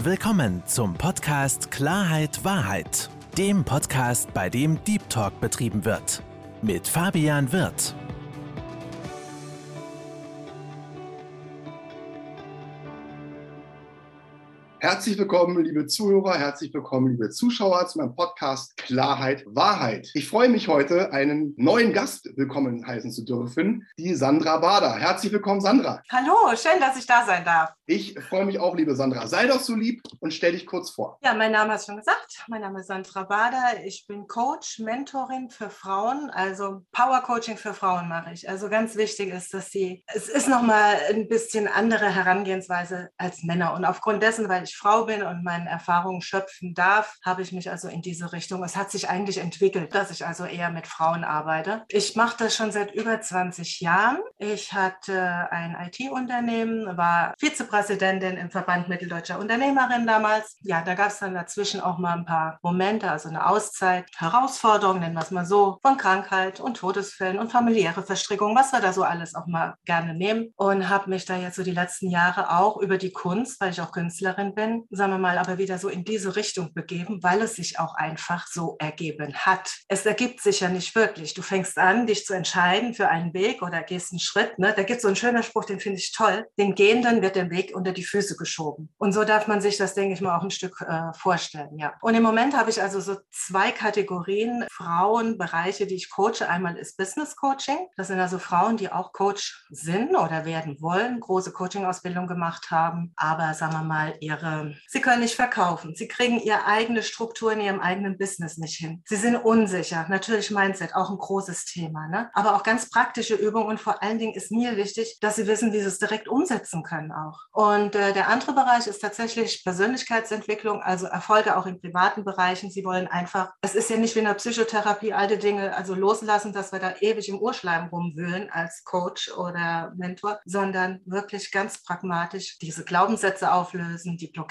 Willkommen zum Podcast Klarheit Wahrheit, dem Podcast, bei dem Deep Talk betrieben wird. Mit Fabian Wirth. Herzlich willkommen, liebe Zuhörer, herzlich willkommen, liebe Zuschauer zu meinem Podcast Klarheit Wahrheit. Ich freue mich heute, einen neuen Gast willkommen heißen zu dürfen, die Sandra Bader. Herzlich willkommen, Sandra. Hallo, schön, dass ich da sein darf. Ich freue mich auch, liebe Sandra. Sei doch so lieb und stell dich kurz vor. Ja, mein Name hast du schon gesagt. Mein Name ist Sandra Bader. Ich bin Coach, Mentorin für Frauen, also Power Coaching für Frauen mache ich. Also ganz wichtig ist, dass sie, es ist nochmal ein bisschen andere Herangehensweise als Männer. Und aufgrund dessen, weil ich Frau bin und meine Erfahrungen schöpfen darf, habe ich mich also in diese Richtung, es hat sich eigentlich entwickelt, dass ich also eher mit Frauen arbeite. Ich mache das schon seit über 20 Jahren. Ich hatte ein IT-Unternehmen, war Vizepräsidentin im Verband Mitteldeutscher Unternehmerin damals. Ja, da gab es dann dazwischen auch mal ein paar Momente, also eine Auszeit, Herausforderungen, nennen wir es mal so, von Krankheit und Todesfällen und familiäre Verstrickungen, was wir da so alles auch mal gerne nehmen. Und habe mich da jetzt so die letzten Jahre auch über die Kunst, weil ich auch Künstlerin bin, sagen wir mal, aber wieder so in diese Richtung begeben, weil es sich auch einfach so ergeben hat. Es ergibt sich ja nicht wirklich. Du fängst an, dich zu entscheiden für einen Weg oder gehst einen Schritt. Ne? Da gibt es so einen schönen Spruch, den finde ich toll. Den Gehenden wird der Weg unter die Füße geschoben. Und so darf man sich das, denke ich mal, auch ein Stück äh, vorstellen. Ja. Und im Moment habe ich also so zwei Kategorien Frauenbereiche, die ich coache. Einmal ist Business Coaching. Das sind also Frauen, die auch Coach sind oder werden wollen, große Coaching-Ausbildung gemacht haben, aber sagen wir mal, ihre, sie können nicht verkaufen. Sie kriegen ihre eigene Struktur in ihrem eigenen Business nicht hin. Sie sind unsicher. Natürlich Mindset, auch ein großes Thema. Ne? Aber auch ganz praktische Übungen und vor allen Dingen ist mir wichtig, dass sie wissen, wie sie es direkt umsetzen können auch. Und äh, der andere Bereich ist tatsächlich Persönlichkeitsentwicklung, also Erfolge auch in privaten Bereichen. Sie wollen einfach, es ist ja nicht wie in der Psychotherapie, alte Dinge also loslassen, dass wir da ewig im Urschleim rumwühlen als Coach oder Mentor, sondern wirklich ganz pragmatisch diese Glaubenssätze auflösen, die Blockaden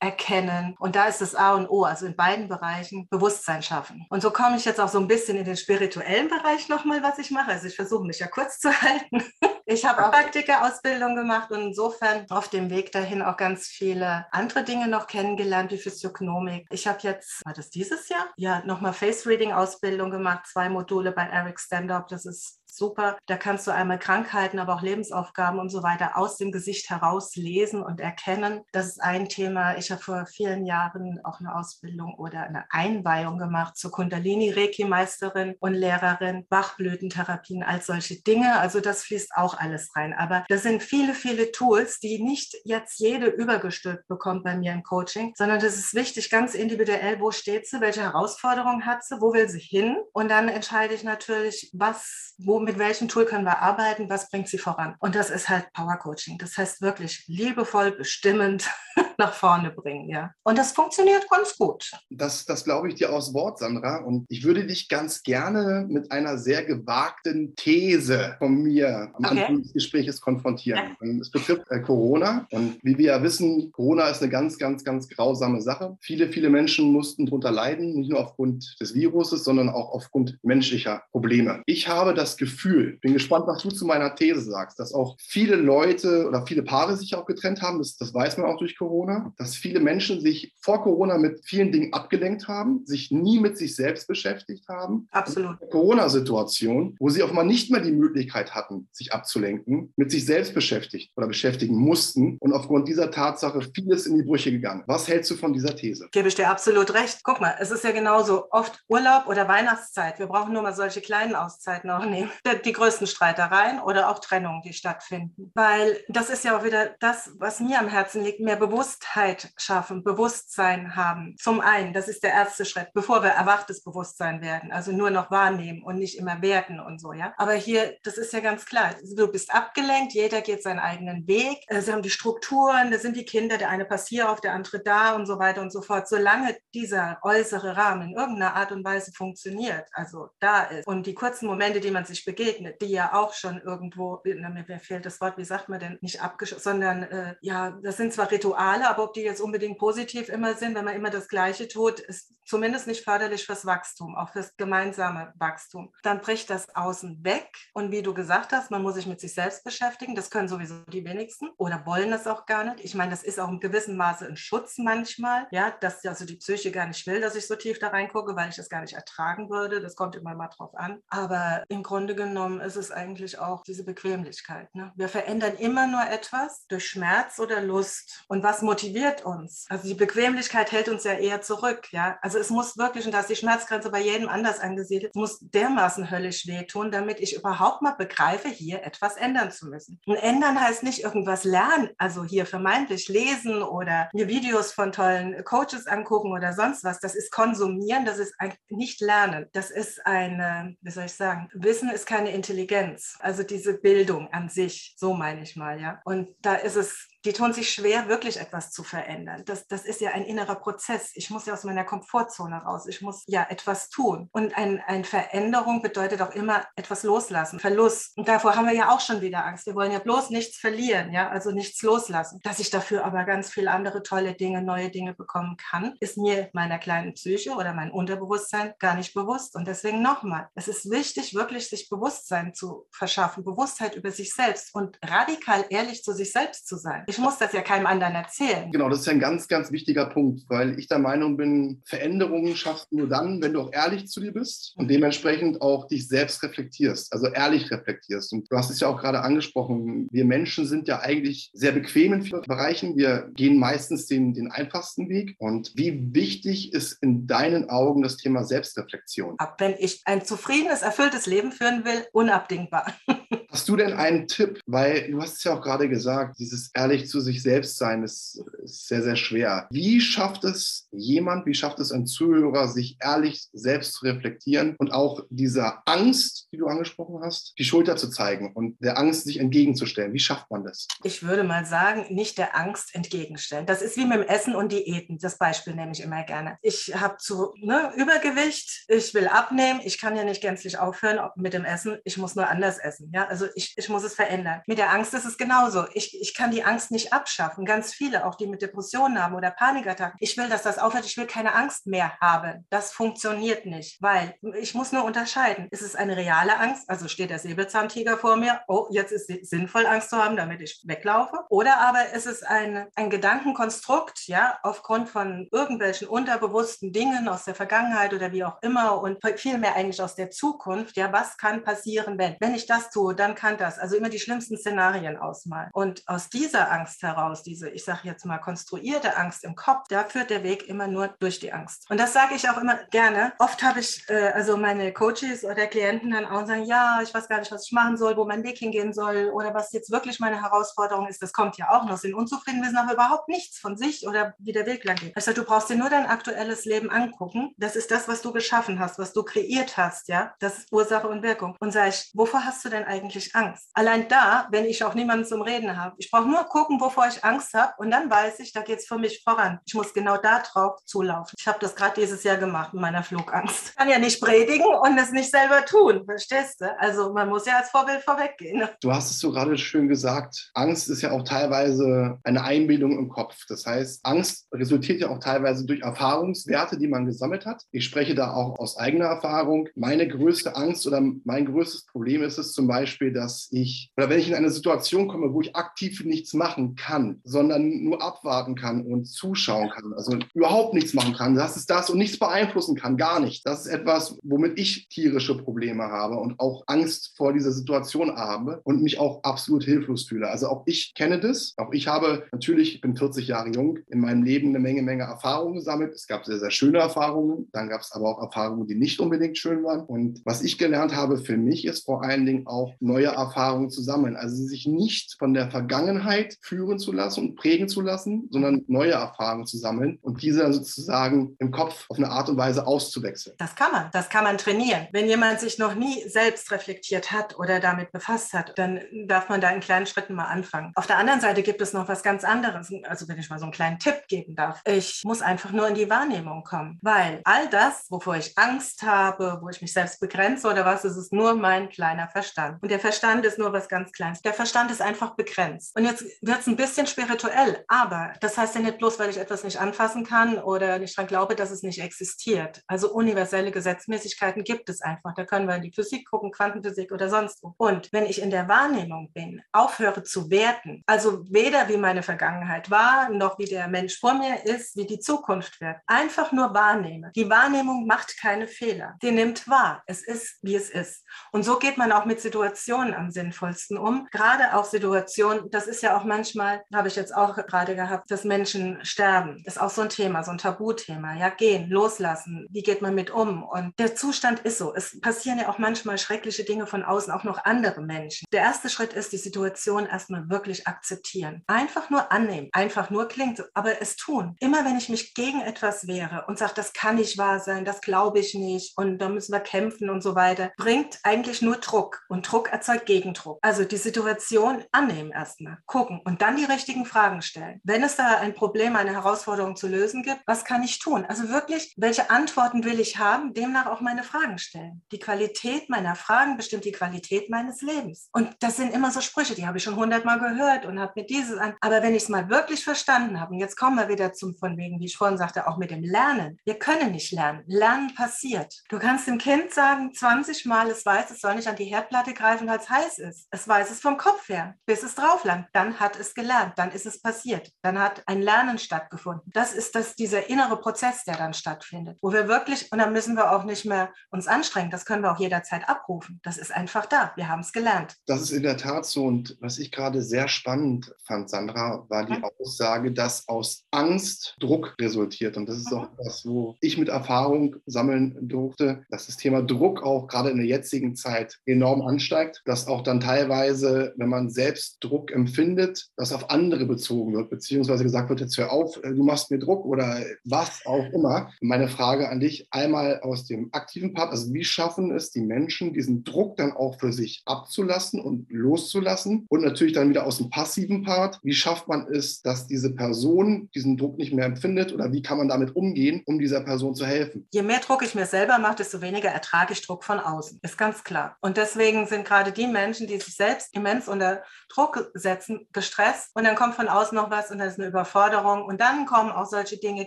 erkennen. Und da ist das A und O, also in beiden Bereichen Bewusstsein schaffen. Und so komme ich jetzt auch so ein bisschen in den spirituellen Bereich nochmal, was ich mache. Also ich versuche mich ja kurz zu halten. Ich habe auch Praktika-Ausbildung gemacht und insofern auf dem Weg dahin auch ganz viele andere Dinge noch kennengelernt, wie Physiognomik. Ich habe jetzt, war das dieses Jahr? Ja, nochmal Face-Reading-Ausbildung gemacht, zwei Module bei Eric Stand-Up. Das ist super. Da kannst du einmal Krankheiten, aber auch Lebensaufgaben und so weiter aus dem Gesicht heraus lesen und erkennen. Das ist ein Thema. Ich habe vor vielen Jahren auch eine Ausbildung oder eine Einweihung gemacht zur Kundalini-Reiki-Meisterin und Lehrerin, Bachblütentherapien, all solche Dinge. Also das fließt auch alles rein. Aber das sind viele, viele Tools, die nicht jetzt jede übergestülpt bekommt bei mir im Coaching, sondern das ist wichtig, ganz individuell, wo steht sie, welche Herausforderungen hat sie, wo will sie hin? Und dann entscheide ich natürlich, was, wo, mit welchem Tool können wir arbeiten, was bringt sie voran. Und das ist halt Power Coaching. Das heißt wirklich liebevoll, bestimmend nach vorne bringen, ja. Und das funktioniert ganz gut. Das, das glaube ich dir aus Wort, Sandra. Und ich würde dich ganz gerne mit einer sehr gewagten These von mir am okay. Anfang des Gesprächs konfrontieren. Ja. Es betrifft äh, Corona. Und wie wir ja wissen, Corona ist eine ganz, ganz, ganz grausame Sache. Viele, viele Menschen mussten darunter leiden, nicht nur aufgrund des Viruses, sondern auch aufgrund menschlicher Probleme. Ich habe das Gefühl, bin gespannt, was du zu meiner These sagst, dass auch viele Leute oder viele Paare sich auch getrennt haben. Das, das weiß man auch durch Corona. Corona, dass viele Menschen sich vor Corona mit vielen Dingen abgelenkt haben, sich nie mit sich selbst beschäftigt haben. Absolut. Corona-Situation, wo sie auch mal nicht mehr die Möglichkeit hatten, sich abzulenken, mit sich selbst beschäftigt oder beschäftigen mussten und aufgrund dieser Tatsache vieles in die Brüche gegangen. Was hältst du von dieser These? Gebe ich dir absolut recht. Guck mal, es ist ja genauso oft Urlaub oder Weihnachtszeit. Wir brauchen nur mal solche kleinen Auszeiten auch nehmen. Die größten Streitereien oder auch Trennungen, die stattfinden. Weil das ist ja auch wieder das, was mir am Herzen liegt, mehr bewusst Bewusstheit schaffen, Bewusstsein haben. Zum einen, das ist der erste Schritt, bevor wir erwachtes Bewusstsein werden, also nur noch wahrnehmen und nicht immer werten und so, ja. Aber hier, das ist ja ganz klar, du bist abgelenkt, jeder geht seinen eigenen Weg, äh, sie haben die Strukturen, da sind die Kinder, der eine passt hier auf, der andere da und so weiter und so fort. Solange dieser äußere Rahmen in irgendeiner Art und Weise funktioniert, also da ist und die kurzen Momente, die man sich begegnet, die ja auch schon irgendwo, mir fehlt das Wort, wie sagt man denn, nicht abgeschlossen, sondern äh, ja, das sind zwar Rituale, aber ob die jetzt unbedingt positiv immer sind, wenn man immer das Gleiche tut, ist zumindest nicht förderlich fürs Wachstum, auch fürs gemeinsame Wachstum. Dann bricht das Außen weg. Und wie du gesagt hast, man muss sich mit sich selbst beschäftigen. Das können sowieso die wenigsten oder wollen das auch gar nicht. Ich meine, das ist auch in gewissem Maße ein Schutz manchmal, ja, dass also die Psyche gar nicht will, dass ich so tief da reingucke, weil ich das gar nicht ertragen würde. Das kommt immer mal drauf an. Aber im Grunde genommen ist es eigentlich auch diese Bequemlichkeit. Ne? Wir verändern immer nur etwas durch Schmerz oder Lust. Und was motiviert uns? Also die Bequemlichkeit hält uns ja eher zurück, ja. Also es muss wirklich, und da ist die Schmerzgrenze bei jedem anders angesiedelt, muss dermaßen höllisch wehtun, damit ich überhaupt mal begreife, hier etwas ändern zu müssen. Und ändern heißt nicht irgendwas lernen, also hier vermeintlich lesen oder mir Videos von tollen Coaches angucken oder sonst was. Das ist konsumieren, das ist nicht lernen. Das ist eine, wie soll ich sagen, Wissen ist keine Intelligenz. Also diese Bildung an sich, so meine ich mal, ja. Und da ist es die tun sich schwer, wirklich etwas zu verändern. Das, das ist ja ein innerer Prozess. Ich muss ja aus meiner Komfortzone raus. Ich muss ja etwas tun. Und ein, eine Veränderung bedeutet auch immer etwas loslassen, Verlust. Und davor haben wir ja auch schon wieder Angst. Wir wollen ja bloß nichts verlieren, ja, also nichts loslassen. Dass ich dafür aber ganz viele andere tolle Dinge, neue Dinge bekommen kann, ist mir meiner kleinen Psyche oder mein Unterbewusstsein gar nicht bewusst. Und deswegen nochmal, es ist wichtig, wirklich sich Bewusstsein zu verschaffen, Bewusstheit über sich selbst und radikal ehrlich zu sich selbst zu sein. Ich muss das ja keinem anderen erzählen. Genau, das ist ein ganz, ganz wichtiger Punkt, weil ich der Meinung bin, Veränderungen schaffst du nur dann, wenn du auch ehrlich zu dir bist und dementsprechend auch dich selbst reflektierst, also ehrlich reflektierst. Und du hast es ja auch gerade angesprochen, wir Menschen sind ja eigentlich sehr bequem in vielen Bereichen. Wir gehen meistens den, den einfachsten Weg. Und wie wichtig ist in deinen Augen das Thema Selbstreflexion? Ab wenn ich ein zufriedenes, erfülltes Leben führen will, unabdingbar. Hast du denn einen Tipp? Weil du hast es ja auch gerade gesagt, dieses ehrlich zu sich selbst sein ist, ist, sehr, sehr schwer. Wie schafft es jemand, wie schafft es ein Zuhörer, sich ehrlich selbst zu reflektieren und auch dieser Angst, die du angesprochen hast, die Schulter zu zeigen und der Angst sich entgegenzustellen? Wie schafft man das? Ich würde mal sagen, nicht der Angst entgegenstellen. Das ist wie mit dem Essen und Diäten. Das Beispiel nehme ich immer gerne. Ich habe zu ne, Übergewicht, ich will abnehmen, ich kann ja nicht gänzlich aufhören mit dem Essen, ich muss nur anders essen. Ja? Also ich, ich muss es verändern. Mit der Angst ist es genauso. Ich, ich kann die Angst nicht abschaffen. Ganz viele, auch die mit Depressionen haben oder Panikattacken. Ich will, dass das aufhört. Ich will keine Angst mehr haben. Das funktioniert nicht, weil ich muss nur unterscheiden. Ist es eine reale Angst? Also steht der Säbelzahntiger vor mir. Oh, jetzt ist es sinnvoll, Angst zu haben, damit ich weglaufe. Oder aber ist es ein, ein Gedankenkonstrukt, ja, aufgrund von irgendwelchen unterbewussten Dingen aus der Vergangenheit oder wie auch immer und vielmehr eigentlich aus der Zukunft. Ja, was kann passieren, wenn? Wenn ich das tue, dann kann das. Also immer die schlimmsten Szenarien ausmalen. Und aus dieser Angst heraus, diese, ich sage jetzt mal, konstruierte Angst im Kopf, da führt der Weg immer nur durch die Angst. Und das sage ich auch immer gerne. Oft habe ich äh, also meine Coaches oder Klienten dann auch sagen, ja, ich weiß gar nicht, was ich machen soll, wo mein Weg hingehen soll oder was jetzt wirklich meine Herausforderung ist. Das kommt ja auch noch. Sind unzufrieden, wissen aber überhaupt nichts von sich oder wie der Weg lang geht. Also du brauchst dir nur dein aktuelles Leben angucken. Das ist das, was du geschaffen hast, was du kreiert hast, ja. Das ist Ursache und Wirkung. Und sag ich, wovor hast du denn eigentlich Angst. Allein da, wenn ich auch niemanden zum Reden habe. Ich brauche nur gucken, wovor ich Angst habe und dann weiß ich, da geht es für mich voran. Ich muss genau da drauf zulaufen. Ich habe das gerade dieses Jahr gemacht mit meiner Flugangst. Ich kann ja nicht predigen und es nicht selber tun, verstehst du? Also man muss ja als Vorbild vorweggehen. Du hast es so gerade schön gesagt. Angst ist ja auch teilweise eine Einbildung im Kopf. Das heißt, Angst resultiert ja auch teilweise durch Erfahrungswerte, die man gesammelt hat. Ich spreche da auch aus eigener Erfahrung. Meine größte Angst oder mein größtes Problem ist es zum Beispiel, dass ich, oder wenn ich in eine Situation komme, wo ich aktiv nichts machen kann, sondern nur abwarten kann und zuschauen kann, also überhaupt nichts machen kann, das ist das und nichts beeinflussen kann, gar nicht. Das ist etwas, womit ich tierische Probleme habe und auch Angst vor dieser Situation habe und mich auch absolut hilflos fühle. Also auch ich kenne das. Auch ich habe natürlich, ich bin 40 Jahre jung, in meinem Leben eine Menge, Menge Erfahrungen gesammelt. Es gab sehr, sehr schöne Erfahrungen. Dann gab es aber auch Erfahrungen, die nicht unbedingt schön waren. Und was ich gelernt habe für mich ist vor allen Dingen auch neue Erfahrungen zu sammeln. Also sich nicht von der Vergangenheit führen zu lassen und prägen zu lassen, sondern neue Erfahrungen zu sammeln und diese dann sozusagen im Kopf auf eine Art und Weise auszuwechseln. Das kann man, das kann man trainieren. Wenn jemand sich noch nie selbst reflektiert hat oder damit befasst hat, dann darf man da in kleinen Schritten mal anfangen. Auf der anderen Seite gibt es noch was ganz anderes. Also wenn ich mal so einen kleinen Tipp geben darf. Ich muss einfach nur in die Wahrnehmung kommen, weil all das, wovor ich Angst habe, wo ich mich selbst begrenze oder was, ist es nur mein kleiner Verstand. Und der Verstand ist nur was ganz Kleines. Der Verstand ist einfach begrenzt. Und jetzt wird es ein bisschen spirituell, aber. Das heißt ja nicht bloß, weil ich etwas nicht anfassen kann oder nicht daran glaube, dass es nicht existiert. Also universelle Gesetzmäßigkeiten gibt es einfach. Da können wir in die Physik gucken, Quantenphysik oder sonst wo. Und wenn ich in der Wahrnehmung bin, aufhöre zu werten, also weder wie meine Vergangenheit war, noch wie der Mensch vor mir ist, wie die Zukunft wird, einfach nur wahrnehme. Die Wahrnehmung macht keine Fehler. Die nimmt wahr. Es ist, wie es ist. Und so geht man auch mit Situationen am sinnvollsten um. Gerade auch Situationen, das ist ja auch manchmal, habe ich jetzt auch gerade gehabt, dass Menschen sterben. Das ist auch so ein Thema, so ein Tabuthema. Ja, gehen, loslassen. Wie geht man mit um? Und der Zustand ist so. Es passieren ja auch manchmal schreckliche Dinge von außen, auch noch andere Menschen. Der erste Schritt ist, die Situation erstmal wirklich akzeptieren. Einfach nur annehmen. Einfach nur klingt, aber es tun. Immer wenn ich mich gegen etwas wehre und sage, das kann nicht wahr sein, das glaube ich nicht und da müssen wir kämpfen und so weiter, bringt eigentlich nur Druck. Und Druck erzeugt Gegendruck. Also die Situation annehmen erstmal, gucken und dann die richtigen Fragen stellen. Wenn es da ein Problem, eine Herausforderung zu lösen gibt, was kann ich tun? Also wirklich, welche Antworten will ich haben? Demnach auch meine Fragen stellen. Die Qualität meiner Fragen bestimmt die Qualität meines Lebens. Und das sind immer so Sprüche, die habe ich schon hundertmal gehört und habe mir dieses an. Aber wenn ich es mal wirklich verstanden habe, und jetzt kommen wir wieder zum von wegen, wie ich vorhin sagte, auch mit dem Lernen. Wir können nicht lernen. Lernen passiert. Du kannst dem Kind sagen, 20 Mal, es weiß, es soll nicht an die Herdplatte greifen, weil es heiß ist. Es weiß es vom Kopf her, bis es drauf langt. Dann hat es gelernt, dann ist es passiert. Dann hat ein Lernen stattgefunden. Das ist das, dieser innere Prozess, der dann stattfindet, wo wir wirklich, und dann müssen wir auch nicht mehr uns anstrengen, das können wir auch jederzeit abrufen. Das ist einfach da. Wir haben es gelernt. Das ist in der Tat so. Und was ich gerade sehr spannend fand, Sandra, war die mhm. Aussage, dass aus Angst Druck resultiert. Und das ist mhm. auch was, wo ich mit Erfahrung sammeln durfte, dass das Thema Druck auch gerade in der jetzigen Zeit enorm ansteigt, dass auch dann teilweise, wenn man selbst Druck empfindet, das auf andere bezogen wird, beziehungsweise gesagt wird, jetzt hör auf, äh, du machst mir Druck oder was auch immer. Meine Frage an dich einmal aus dem aktiven Part, also wie schaffen es die Menschen, diesen Druck dann auch für sich abzulassen und loszulassen und natürlich dann wieder aus dem passiven Part, wie schafft man es, dass diese Person diesen Druck nicht mehr empfindet oder wie kann man damit umgehen, um dieser Person zu helfen? Je mehr Druck ich mir selber mache, desto weniger ertrage ich Druck von außen. Ist ganz klar. Und deswegen sind gerade die Menschen, die sich selbst immens unter Druck setzen, gestresst und dann kommt von außen noch was und das ist eine Überforderung und dann kommen auch solche Dinge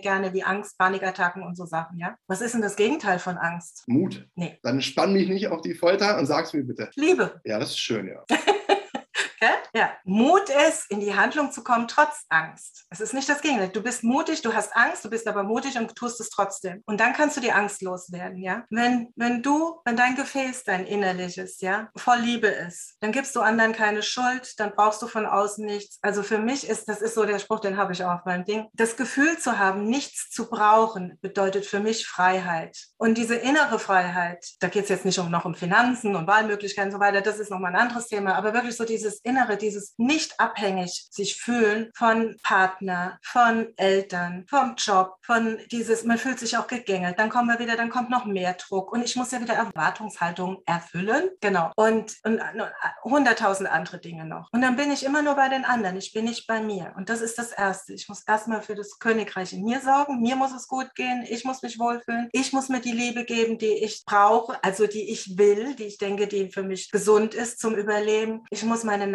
gerne wie Angst, Panikattacken und so Sachen, ja? Was ist denn das Gegenteil von Angst? Mut. Nee. Dann spann mich nicht auf die Folter und sag's mir bitte. Liebe. Ja, das ist schön, ja. Ja, Mut ist, in die Handlung zu kommen, trotz Angst. Es ist nicht das Gegenteil. Du bist mutig, du hast Angst, du bist aber mutig und tust es trotzdem. Und dann kannst du die Angst loswerden, ja. Wenn, wenn du, wenn dein Gefäß, dein innerliches, ja, voll Liebe ist, dann gibst du anderen keine Schuld, dann brauchst du von außen nichts. Also für mich ist, das ist so der Spruch, den habe ich auch auf meinem Ding. Das Gefühl zu haben, nichts zu brauchen, bedeutet für mich Freiheit. Und diese innere Freiheit, da geht es jetzt nicht um noch um Finanzen und Wahlmöglichkeiten und so weiter, das ist nochmal ein anderes Thema, aber wirklich so dieses innere, dieses nicht abhängig sich fühlen von Partner, von Eltern, vom Job, von dieses, man fühlt sich auch gegängelt, dann kommen wir wieder, dann kommt noch mehr Druck und ich muss ja wieder Erwartungshaltung erfüllen, genau, und, und hunderttausend andere Dinge noch. Und dann bin ich immer nur bei den anderen, ich bin nicht bei mir. Und das ist das Erste. Ich muss erstmal für das Königreich in mir sorgen, mir muss es gut gehen, ich muss mich wohlfühlen, ich muss mir die Liebe geben, die ich brauche, also die ich will, die ich denke, die für mich gesund ist zum Überleben. Ich muss meine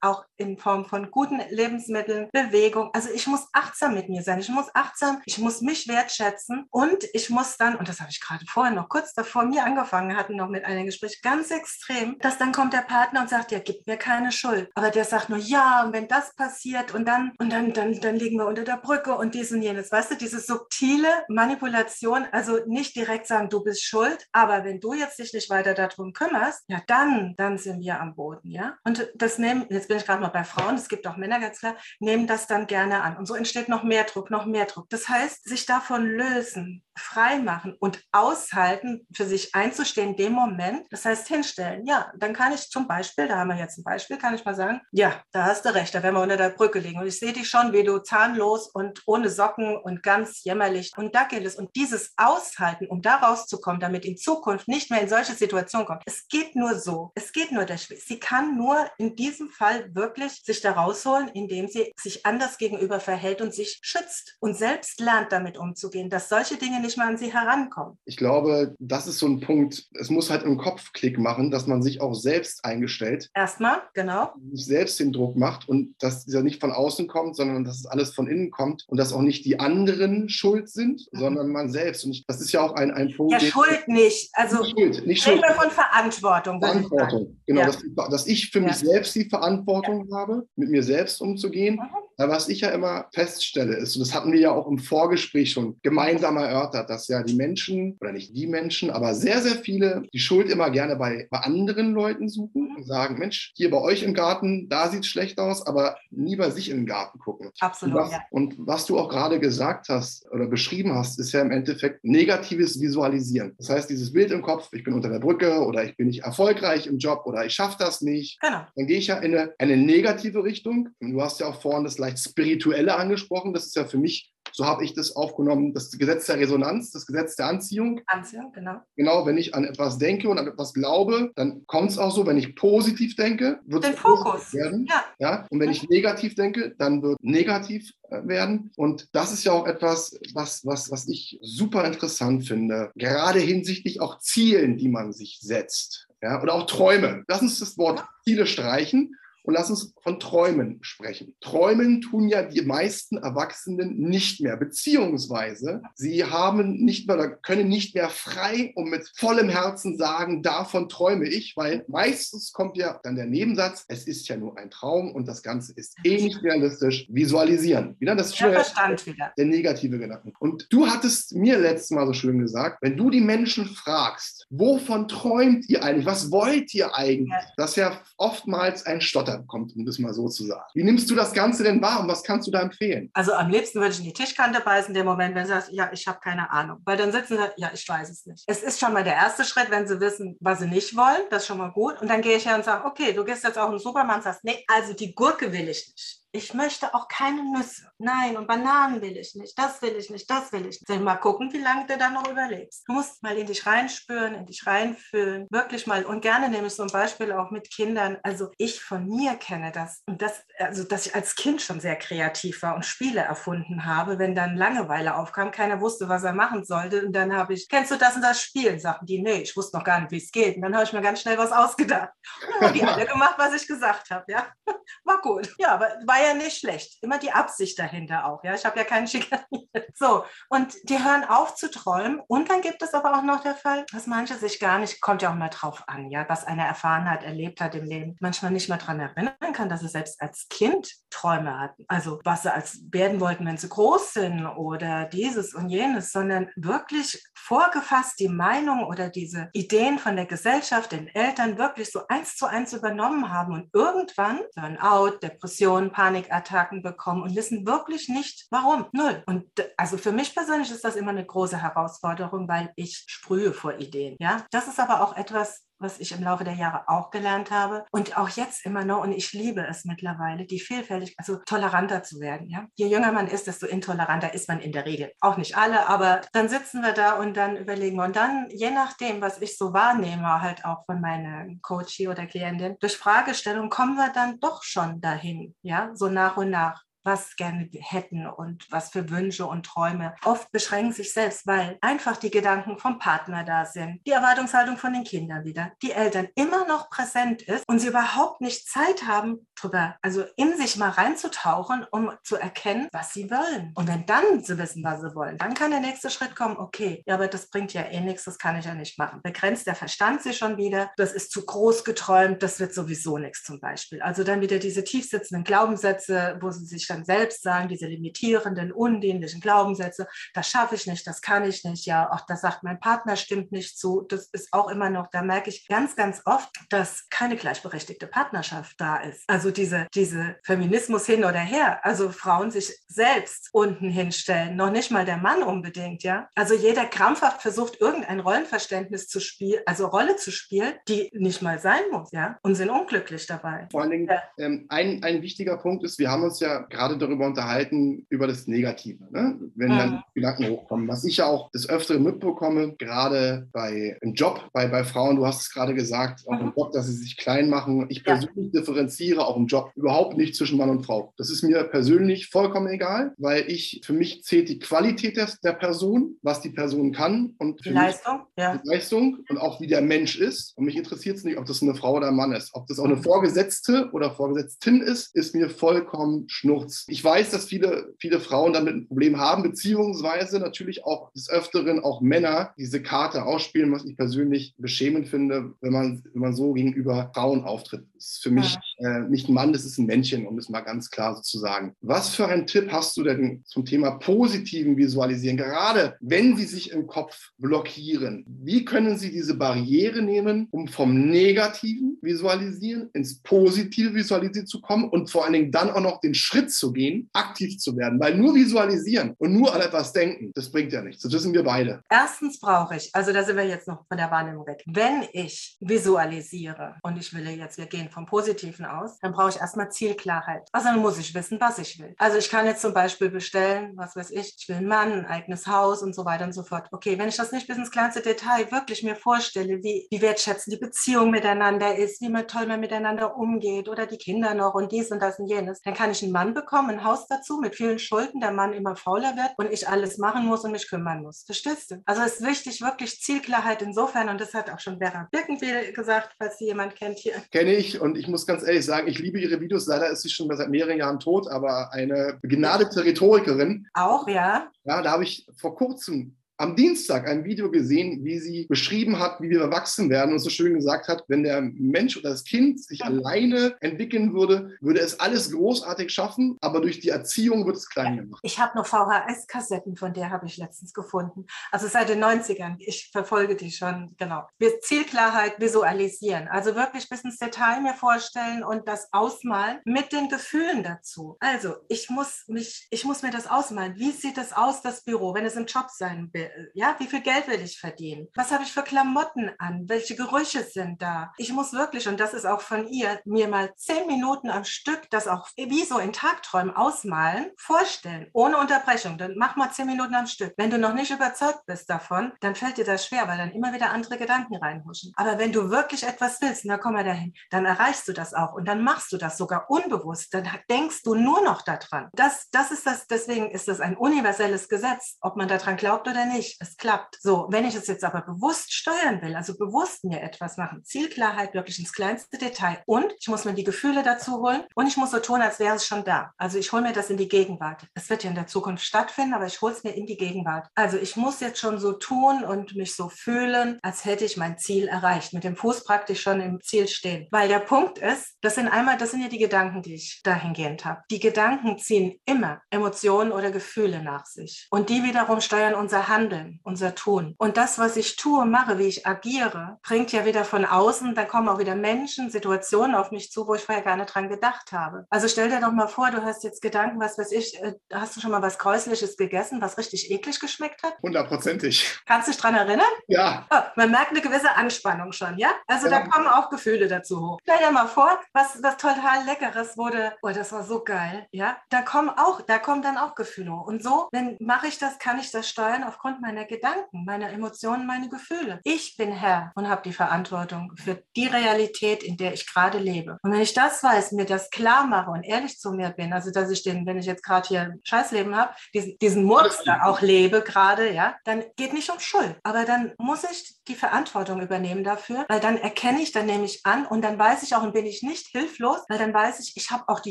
auch in Form von guten Lebensmitteln, Bewegung. Also ich muss achtsam mit mir sein. Ich muss achtsam, ich muss mich wertschätzen und ich muss dann, und das habe ich gerade vorher noch kurz davor mir angefangen hatten, noch mit einem Gespräch, ganz extrem, dass dann kommt der Partner und sagt, ja, gib mir keine Schuld. Aber der sagt nur, ja, und wenn das passiert und dann, und dann, dann, dann liegen wir unter der Brücke und dies und jenes. Weißt du, diese subtile Manipulation, also nicht direkt sagen, du bist schuld, aber wenn du jetzt dich nicht weiter darum kümmerst, ja, dann, dann sind wir am Boden, ja. Und das nehmen jetzt bin ich gerade mal bei Frauen, es gibt auch Männer, ganz klar, nehmen das dann gerne an. Und so entsteht noch mehr Druck, noch mehr Druck. Das heißt, sich davon lösen, frei machen und aushalten, für sich einzustehen in dem Moment. Das heißt, hinstellen. Ja, dann kann ich zum Beispiel, da haben wir jetzt ein Beispiel, kann ich mal sagen, ja, da hast du recht, da werden wir unter der Brücke liegen. Und ich sehe dich schon, wie du zahnlos und ohne Socken und ganz jämmerlich. Und da geht es. Und dieses Aushalten, um da rauszukommen, damit in Zukunft nicht mehr in solche Situationen kommt. Es geht nur so. Es geht nur der Schwede. Sie kann nur in diesem Fall wirklich sich da rausholen, indem sie sich anders gegenüber verhält und sich schützt und selbst lernt, damit umzugehen, dass solche Dinge nicht mal an sie herankommen. Ich glaube, das ist so ein Punkt, es muss halt im Kopf Klick machen, dass man sich auch selbst eingestellt. Erstmal, genau. Sich selbst den Druck macht und dass dieser nicht von außen kommt, sondern dass es alles von innen kommt und dass auch nicht die anderen schuld sind, mhm. sondern man selbst. Und das ist ja auch ein, ein Punkt. Ja, Schuld nicht. Also nicht Schuld, nicht Schuld. von Verantwortung. Verantwortung, genau. Ja. Dass, dass, ich für ja. mich selbst die Verantwortung ja. habe, mit mir selbst umzugehen. Mhm. Was ich ja immer feststelle, ist, und das hatten wir ja auch im Vorgespräch schon gemeinsam erörtert, dass ja die Menschen, oder nicht die Menschen, aber sehr, sehr viele die Schuld immer gerne bei, bei anderen Leuten suchen und sagen, Mensch, hier bei euch im Garten, da sieht es schlecht aus, aber nie bei sich in den Garten gucken. Absolut. Und was, ja. und was du auch gerade gesagt hast oder beschrieben hast, ist ja im Endeffekt negatives Visualisieren. Das heißt, dieses Bild im Kopf, ich bin unter der Brücke oder ich bin nicht erfolgreich im Job oder ich schaffe das nicht. Genau. Dann gehe ich ja in eine, eine negative Richtung. Und du hast ja auch vorhin das vielleicht Spirituelle angesprochen. Das ist ja für mich so habe ich das aufgenommen, das Gesetz der Resonanz, das Gesetz der Anziehung. Anziehung, genau. Genau, wenn ich an etwas denke und an etwas glaube, dann kommt es auch so. Wenn ich positiv denke, wird es Fokus werden. Ja. ja. Und wenn ich negativ denke, dann wird negativ äh, werden. Und das ist ja auch etwas, was, was, was ich super interessant finde, gerade hinsichtlich auch Zielen, die man sich setzt. Ja, oder auch Träume. Lass uns das Wort Ziele streichen und lass uns von Träumen sprechen. Träumen tun ja die meisten Erwachsenen nicht mehr, beziehungsweise sie haben nicht mehr oder können nicht mehr frei und mit vollem Herzen sagen, davon träume ich, weil meistens kommt ja dann der Nebensatz, es ist ja nur ein Traum und das Ganze ist eh nicht realistisch. Visualisieren. Wieder das der Verstand wieder. Der negative Gedanken. Und du hattest mir letztes Mal so schön gesagt, wenn du die Menschen fragst, wovon träumt ihr eigentlich? Was wollt ihr eigentlich? Ja. Das ist ja oftmals ein Stotter kommt, um das mal so zu sagen. Wie nimmst du das Ganze denn wahr und was kannst du da empfehlen? Also am liebsten würde ich in die Tischkante beißen, in dem Moment, wenn sie sagt, ja, ich habe keine Ahnung. Weil dann sitzen sie, ja, ich weiß es nicht. Es ist schon mal der erste Schritt, wenn sie wissen, was sie nicht wollen, das ist schon mal gut. Und dann gehe ich her und sage, okay, du gehst jetzt auch in den Supermarkt und sagst, nee, also die Gurke will ich nicht ich möchte auch keine Nüsse. Nein, und Bananen will ich nicht. Das will ich nicht. Das will ich nicht. Mal gucken, wie lange du dann noch überlebst. Du musst mal in dich reinspüren, in dich reinfühlen. Wirklich mal. Und gerne nehme ich so ein Beispiel auch mit Kindern. Also ich von mir kenne das. Und das, also dass ich als Kind schon sehr kreativ war und Spiele erfunden habe, wenn dann Langeweile aufkam, keiner wusste, was er machen sollte. Und dann habe ich, kennst du das und das Spiel? Sagten die, nee, ich wusste noch gar nicht, wie es geht. Und dann habe ich mir ganz schnell was ausgedacht. Und dann haben die alle gemacht, was ich gesagt habe. Ja, war gut. Ja, aber war ja nicht schlecht. Immer die Absicht dahinter auch. Ja, ich habe ja keinen Schikaniert. So, und die hören auf zu träumen. Und dann gibt es aber auch noch der Fall, dass manche sich gar nicht, kommt ja auch mal drauf an, ja, was einer erfahren hat, erlebt hat im Leben, manchmal nicht mehr daran erinnern kann, dass sie selbst als Kind Träume hatten. Also was sie als werden wollten, wenn sie groß sind oder dieses und jenes, sondern wirklich vorgefasst die Meinung oder diese Ideen von der Gesellschaft, den Eltern wirklich so eins zu eins übernommen haben und irgendwann Burnout, Depression, Panikattacken bekommen und wissen wirklich nicht, warum. Null. Und also für mich persönlich ist das immer eine große Herausforderung, weil ich sprühe vor Ideen. Ja, das ist aber auch etwas, was ich im Laufe der Jahre auch gelernt habe und auch jetzt immer noch und ich liebe es mittlerweile, die vielfältig, also toleranter zu werden. Ja? Je jünger man ist, desto intoleranter ist man in der Regel. Auch nicht alle, aber dann sitzen wir da und dann überlegen und dann, je nachdem, was ich so wahrnehme, halt auch von meinem Coach oder Klientin, durch Fragestellung kommen wir dann doch schon dahin, ja, so nach und nach was gerne hätten und was für Wünsche und Träume oft beschränken sich selbst, weil einfach die Gedanken vom Partner da sind, die Erwartungshaltung von den Kindern wieder, die Eltern immer noch präsent ist und sie überhaupt nicht Zeit haben, drüber, also in sich mal reinzutauchen, um zu erkennen, was sie wollen. Und wenn dann sie wissen, was sie wollen, dann kann der nächste Schritt kommen, okay, ja, aber das bringt ja eh nichts, das kann ich ja nicht machen. Begrenzt der Verstand sich schon wieder, das ist zu groß geträumt, das wird sowieso nichts zum Beispiel. Also dann wieder diese tiefsitzenden Glaubenssätze, wo sie sich dann selbst sagen, diese limitierenden, undienlichen Glaubenssätze, das schaffe ich nicht, das kann ich nicht, ja, auch das sagt mein Partner stimmt nicht zu, das ist auch immer noch, da merke ich ganz, ganz oft, dass keine gleichberechtigte Partnerschaft da ist. Also diese, diese Feminismus hin oder her, also Frauen sich selbst unten hinstellen, noch nicht mal der Mann unbedingt, ja. Also jeder krampfhaft versucht, irgendein Rollenverständnis zu spielen, also Rolle zu spielen, die nicht mal sein muss, ja, und sind unglücklich dabei. Vor allen Dingen, ja. ähm, ein, ein wichtiger Punkt ist, wir haben uns ja gerade gerade darüber unterhalten, über das Negative, ne? wenn mhm. dann Gedanken hochkommen. Was ich ja auch des Öfteren mitbekomme, gerade bei im Job, bei, bei Frauen, du hast es gerade gesagt, auch mhm. im Job, dass sie sich klein machen. Ich persönlich ja. differenziere auch im Job überhaupt nicht zwischen Mann und Frau. Das ist mir persönlich vollkommen egal, weil ich, für mich zählt die Qualität der, der Person, was die Person kann und die Leistung, ja. die Leistung und auch wie der Mensch ist. Und mich interessiert es nicht, ob das eine Frau oder ein Mann ist. Ob das auch eine Vorgesetzte oder Vorgesetztin ist, ist mir vollkommen schnurz. Ich weiß, dass viele, viele Frauen damit ein Problem haben, beziehungsweise natürlich auch des Öfteren auch Männer diese Karte ausspielen, was ich persönlich beschämend finde, wenn man, wenn man so gegenüber Frauen auftritt. Das ist für mich ja. äh, nicht ein Mann, das ist ein Männchen, um es mal ganz klar so zu sagen. Was für einen Tipp hast du denn zum Thema positiven Visualisieren, gerade wenn Sie sich im Kopf blockieren? Wie können Sie diese Barriere nehmen, um vom negativen Visualisieren ins positive Visualisieren zu kommen und vor allen Dingen dann auch noch den Schritt zu gehen, aktiv zu werden? Weil nur visualisieren und nur an etwas denken, das bringt ja nichts. Das wissen wir beide. Erstens brauche ich, also da sind wir jetzt noch von der Wahrnehmung weg, wenn ich visualisiere und ich will jetzt, wir gehen vom Positiven aus, dann brauche ich erstmal Zielklarheit. Also dann muss ich wissen, was ich will. Also ich kann jetzt zum Beispiel bestellen, was weiß ich, ich will einen Mann, ein eigenes Haus und so weiter und so fort. Okay, wenn ich das nicht bis ins kleinste Detail wirklich mir vorstelle, wie, wie wertschätzend die Beziehung miteinander ist, wie man toll man miteinander umgeht oder die Kinder noch und dies und das und jenes, dann kann ich einen Mann bekommen, ein Haus dazu mit vielen Schulden, der Mann immer fauler wird und ich alles machen muss und mich kümmern muss. Verstehst du? Also es ist wichtig, wirklich Zielklarheit insofern und das hat auch schon Vera Birkenwede gesagt, falls sie jemand kennt hier. Kenne ich und ich muss ganz ehrlich sagen, ich liebe ihre Videos. Leider ist sie schon seit mehreren Jahren tot, aber eine begnadete Rhetorikerin. Auch, ja. Ja, da habe ich vor kurzem am Dienstag ein Video gesehen, wie sie beschrieben hat, wie wir erwachsen werden und so schön gesagt hat, wenn der Mensch oder das Kind sich ja. alleine entwickeln würde, würde es alles großartig schaffen, aber durch die Erziehung wird es klein gemacht. Ich habe noch VHS-Kassetten, von der habe ich letztens gefunden. Also seit den 90ern. Ich verfolge die schon, genau. Zielklarheit visualisieren. Also wirklich bis ins Detail mir vorstellen und das ausmalen mit den Gefühlen dazu. Also ich muss mich, ich muss mir das ausmalen. Wie sieht das aus, das Büro, wenn es im Job sein will? Ja, wie viel Geld will ich verdienen? Was habe ich für Klamotten an? Welche Gerüche sind da? Ich muss wirklich, und das ist auch von ihr, mir mal zehn Minuten am Stück das auch wie so in Tagträumen ausmalen, vorstellen, ohne Unterbrechung. Dann mach mal zehn Minuten am Stück. Wenn du noch nicht überzeugt bist davon, dann fällt dir das schwer, weil dann immer wieder andere Gedanken reinhuschen. Aber wenn du wirklich etwas willst, na komm mal dahin, dann erreichst du das auch und dann machst du das sogar unbewusst. Dann denkst du nur noch daran. Das, das ist das, deswegen ist das ein universelles Gesetz, ob man daran glaubt oder nicht nicht, es klappt. So, wenn ich es jetzt aber bewusst steuern will, also bewusst mir etwas machen, Zielklarheit wirklich ins kleinste Detail und ich muss mir die Gefühle dazu holen und ich muss so tun, als wäre es schon da. Also ich hole mir das in die Gegenwart. Es wird ja in der Zukunft stattfinden, aber ich hole es mir in die Gegenwart. Also ich muss jetzt schon so tun und mich so fühlen, als hätte ich mein Ziel erreicht, mit dem Fuß praktisch schon im Ziel stehen. Weil der Punkt ist, das sind einmal, das sind ja die Gedanken, die ich dahingehend habe. Die Gedanken ziehen immer Emotionen oder Gefühle nach sich. Und die wiederum steuern unser Handeln Handeln, unser Tun. Und das, was ich tue, mache, wie ich agiere, bringt ja wieder von außen, da kommen auch wieder Menschen, Situationen auf mich zu, wo ich vorher gar nicht dran gedacht habe. Also stell dir doch mal vor, du hast jetzt Gedanken, was weiß ich, äh, hast du schon mal was Gräusliches gegessen, was richtig eklig geschmeckt hat? Hundertprozentig. Kannst du dich dran erinnern? Ja. Oh, man merkt eine gewisse Anspannung schon, ja? Also ja. da kommen auch Gefühle dazu hoch. Stell dir mal vor, was, was total Leckeres wurde, oh, das war so geil, ja? Da kommen auch, da kommen dann auch Gefühle hoch. Und so, wenn mache ich das, kann ich das steuern aufgrund aufgrund meiner Gedanken, meiner Emotionen, meine Gefühle. Ich bin Herr und habe die Verantwortung für die Realität, in der ich gerade lebe. Und wenn ich das weiß, mir das klar mache und ehrlich zu mir bin, also dass ich den, wenn ich jetzt gerade hier ein Scheißleben habe, diesen, diesen Murks auch lebe gerade, ja, dann geht nicht um Schuld. Aber dann muss ich die Verantwortung übernehmen dafür, weil dann erkenne ich, dann nehme ich an und dann weiß ich auch und bin ich nicht hilflos, weil dann weiß ich, ich habe auch die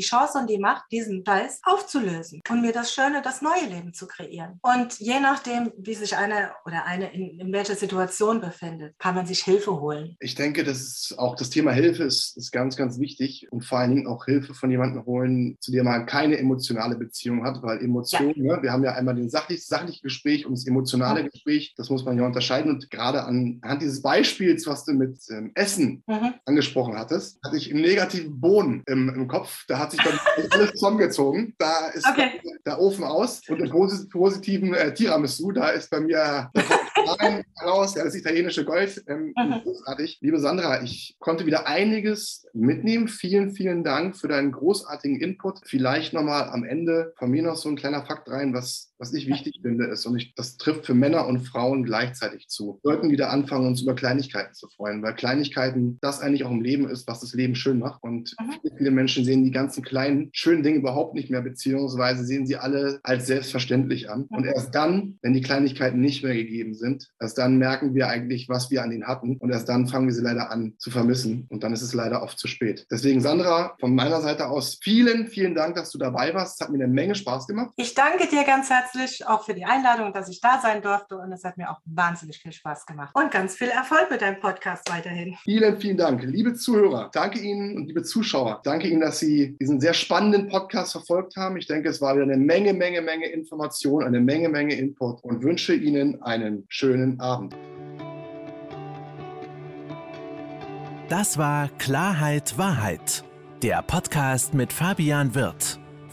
Chance und die Macht, diesen Scheiß aufzulösen und mir das schöne, das neue Leben zu kreieren. Und je nachdem, wie wie sich eine oder eine in, in welcher Situation befindet, kann man sich Hilfe holen. Ich denke, das ist auch das Thema Hilfe ist, ist ganz, ganz wichtig und vor allen Dingen auch Hilfe von jemandem holen, zu dem man keine emotionale Beziehung hat, weil Emotionen, ja. ne, wir haben ja einmal den sachlich, sachliche Gespräch und das emotionale mhm. Gespräch, das muss man ja unterscheiden und gerade anhand dieses Beispiels, was du mit ähm, Essen mhm. angesprochen hattest, hatte ich im negativen Boden im, im Kopf, da hat sich dann alles zusammengezogen, da ist okay. der Ofen aus und im positiven äh, Tiramisu, da ist ist bei mir Wein raus, ja, das italienische Gold. Ähm. Großartig. Liebe Sandra, ich konnte wieder einiges mitnehmen. Vielen, vielen Dank für deinen großartigen Input. Vielleicht nochmal am Ende von mir noch so ein kleiner Fakt rein, was, was ich wichtig finde, ist, und ich, das trifft für Männer und Frauen gleichzeitig zu. Wir sollten wieder anfangen, uns über Kleinigkeiten zu freuen, weil Kleinigkeiten das eigentlich auch im Leben ist, was das Leben schön macht. Und mhm. viele, viele Menschen sehen die ganzen kleinen, schönen Dinge überhaupt nicht mehr, beziehungsweise sehen sie alle als selbstverständlich an. Und mhm. erst dann, wenn die Kleinigkeiten nicht mehr gegeben sind, sind. Erst dann merken wir eigentlich, was wir an ihnen hatten. Und erst dann fangen wir sie leider an zu vermissen. Und dann ist es leider oft zu spät. Deswegen, Sandra, von meiner Seite aus vielen, vielen Dank, dass du dabei warst. Es hat mir eine Menge Spaß gemacht. Ich danke dir ganz herzlich auch für die Einladung, dass ich da sein durfte. Und es hat mir auch wahnsinnig viel Spaß gemacht. Und ganz viel Erfolg mit deinem Podcast weiterhin. Vielen, vielen Dank. Liebe Zuhörer, danke Ihnen und liebe Zuschauer, danke Ihnen, dass Sie diesen sehr spannenden Podcast verfolgt haben. Ich denke, es war wieder eine Menge, Menge, Menge Information, eine Menge, Menge Input und wünsche Ihnen einen schönen schönen Abend. Das war Klarheit Wahrheit, der Podcast mit Fabian Wirth.